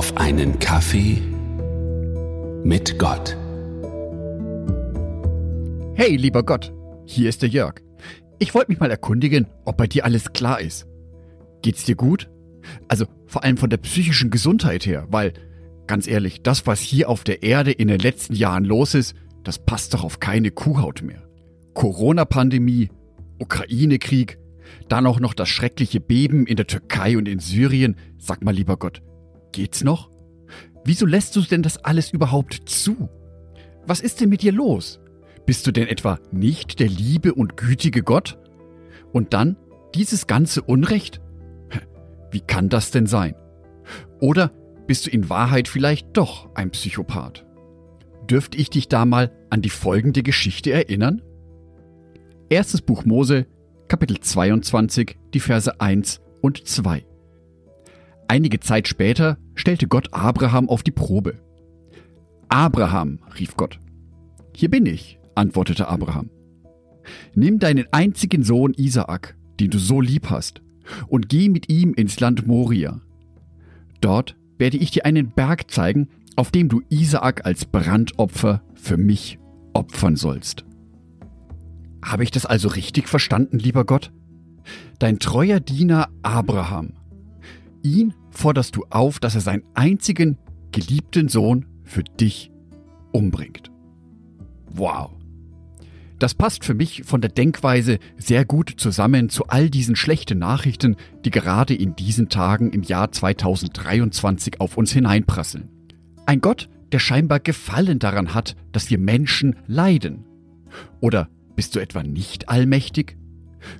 auf einen Kaffee mit Gott. Hey, lieber Gott, hier ist der Jörg. Ich wollte mich mal erkundigen, ob bei dir alles klar ist. Geht's dir gut? Also vor allem von der psychischen Gesundheit her, weil, ganz ehrlich, das, was hier auf der Erde in den letzten Jahren los ist, das passt doch auf keine Kuhhaut mehr. Corona-Pandemie, Ukraine-Krieg, dann auch noch das schreckliche Beben in der Türkei und in Syrien. Sag mal, lieber Gott, geht's noch? Wieso lässt du denn das alles überhaupt zu? Was ist denn mit dir los? Bist du denn etwa nicht der liebe und gütige Gott? Und dann dieses ganze Unrecht? Wie kann das denn sein? Oder bist du in Wahrheit vielleicht doch ein Psychopath? Dürfte ich dich da mal an die folgende Geschichte erinnern? Erstes Buch Mose, Kapitel 22, die Verse 1 und 2. Einige Zeit später stellte Gott Abraham auf die Probe. Abraham, rief Gott. Hier bin ich, antwortete Abraham. Nimm deinen einzigen Sohn Isaak, den du so lieb hast, und geh mit ihm ins Land Moria. Dort werde ich dir einen Berg zeigen, auf dem du Isaak als Brandopfer für mich opfern sollst. Habe ich das also richtig verstanden, lieber Gott? Dein treuer Diener Abraham. Ihn forderst du auf, dass er seinen einzigen geliebten Sohn für dich umbringt. Wow. Das passt für mich von der Denkweise sehr gut zusammen zu all diesen schlechten Nachrichten, die gerade in diesen Tagen im Jahr 2023 auf uns hineinprasseln. Ein Gott, der scheinbar Gefallen daran hat, dass wir Menschen leiden. Oder bist du etwa nicht allmächtig?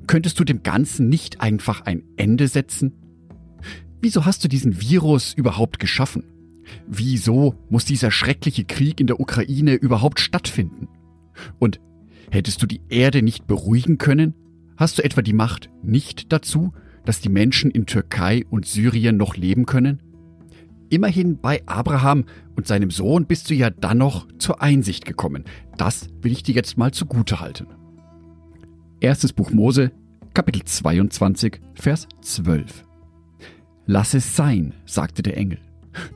Könntest du dem Ganzen nicht einfach ein Ende setzen? Wieso hast du diesen Virus überhaupt geschaffen? Wieso muss dieser schreckliche Krieg in der Ukraine überhaupt stattfinden? Und hättest du die Erde nicht beruhigen können? Hast du etwa die Macht nicht dazu, dass die Menschen in Türkei und Syrien noch leben können? Immerhin bei Abraham und seinem Sohn bist du ja dann noch zur Einsicht gekommen. Das will ich dir jetzt mal zugute halten. Erstes Buch Mose, Kapitel 22, Vers 12. Lass es sein, sagte der Engel.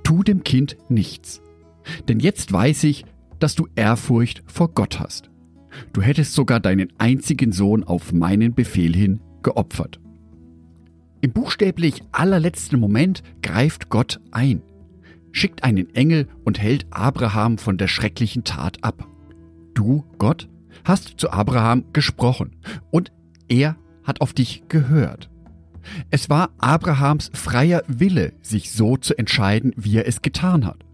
Tu dem Kind nichts. Denn jetzt weiß ich, dass du Ehrfurcht vor Gott hast. Du hättest sogar deinen einzigen Sohn auf meinen Befehl hin geopfert. Im buchstäblich allerletzten Moment greift Gott ein, schickt einen Engel und hält Abraham von der schrecklichen Tat ab. Du, Gott, hast zu Abraham gesprochen und er hat auf dich gehört. Es war Abrahams freier Wille, sich so zu entscheiden, wie er es getan hat.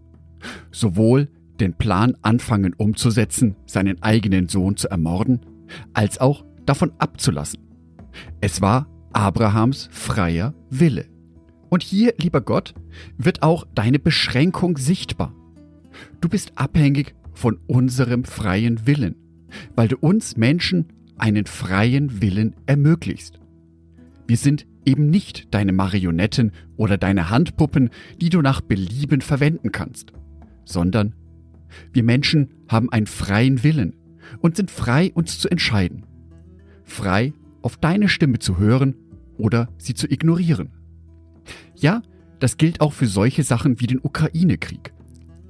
Sowohl den Plan anfangen umzusetzen, seinen eigenen Sohn zu ermorden, als auch davon abzulassen. Es war Abrahams freier Wille. Und hier, lieber Gott, wird auch deine Beschränkung sichtbar. Du bist abhängig von unserem freien Willen, weil du uns Menschen einen freien Willen ermöglichst. Wir sind eben nicht deine Marionetten oder deine Handpuppen, die du nach Belieben verwenden kannst, sondern wir Menschen haben einen freien Willen und sind frei, uns zu entscheiden. Frei, auf deine Stimme zu hören oder sie zu ignorieren. Ja, das gilt auch für solche Sachen wie den Ukraine-Krieg.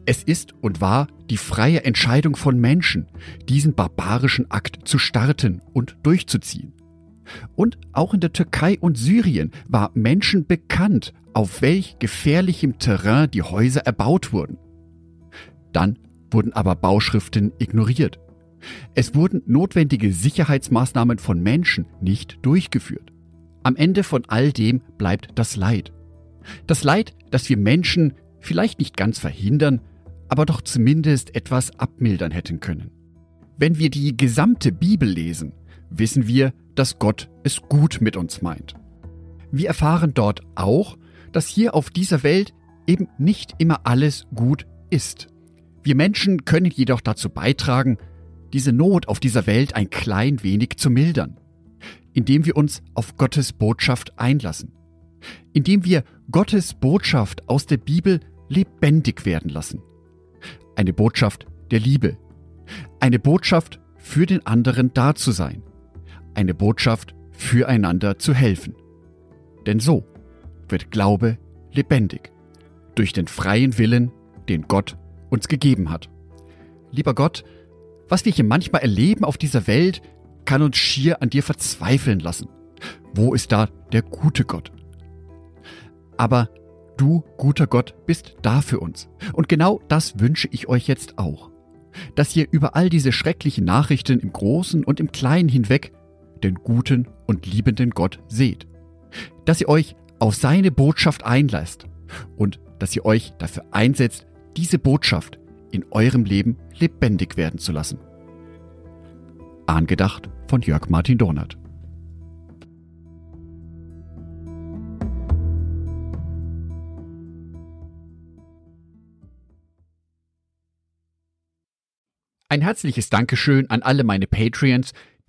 Es ist und war die freie Entscheidung von Menschen, diesen barbarischen Akt zu starten und durchzuziehen. Und auch in der Türkei und Syrien war Menschen bekannt, auf welch gefährlichem Terrain die Häuser erbaut wurden. Dann wurden aber Bauschriften ignoriert. Es wurden notwendige Sicherheitsmaßnahmen von Menschen nicht durchgeführt. Am Ende von all dem bleibt das Leid. Das Leid, das wir Menschen vielleicht nicht ganz verhindern, aber doch zumindest etwas abmildern hätten können. Wenn wir die gesamte Bibel lesen, wissen wir, dass Gott es gut mit uns meint. Wir erfahren dort auch, dass hier auf dieser Welt eben nicht immer alles gut ist. Wir Menschen können jedoch dazu beitragen, diese Not auf dieser Welt ein klein wenig zu mildern indem wir uns auf Gottes Botschaft einlassen, indem wir Gottes Botschaft aus der Bibel lebendig werden lassen. Eine Botschaft der Liebe, eine Botschaft für den anderen da zu sein, eine Botschaft füreinander zu helfen. Denn so wird Glaube lebendig. durch den freien Willen, den Gott uns gegeben hat. Lieber Gott, was wir hier manchmal erleben auf dieser Welt, kann uns schier an dir verzweifeln lassen. Wo ist da der gute Gott? Aber du, guter Gott, bist da für uns. Und genau das wünsche ich euch jetzt auch. Dass ihr über all diese schrecklichen Nachrichten im Großen und im Kleinen hinweg den guten und liebenden Gott seht. Dass ihr euch auf seine Botschaft einlasst und dass ihr euch dafür einsetzt, diese Botschaft in eurem Leben lebendig werden zu lassen. Angedacht von Jörg Martin Donat. Ein herzliches Dankeschön an alle meine Patreons,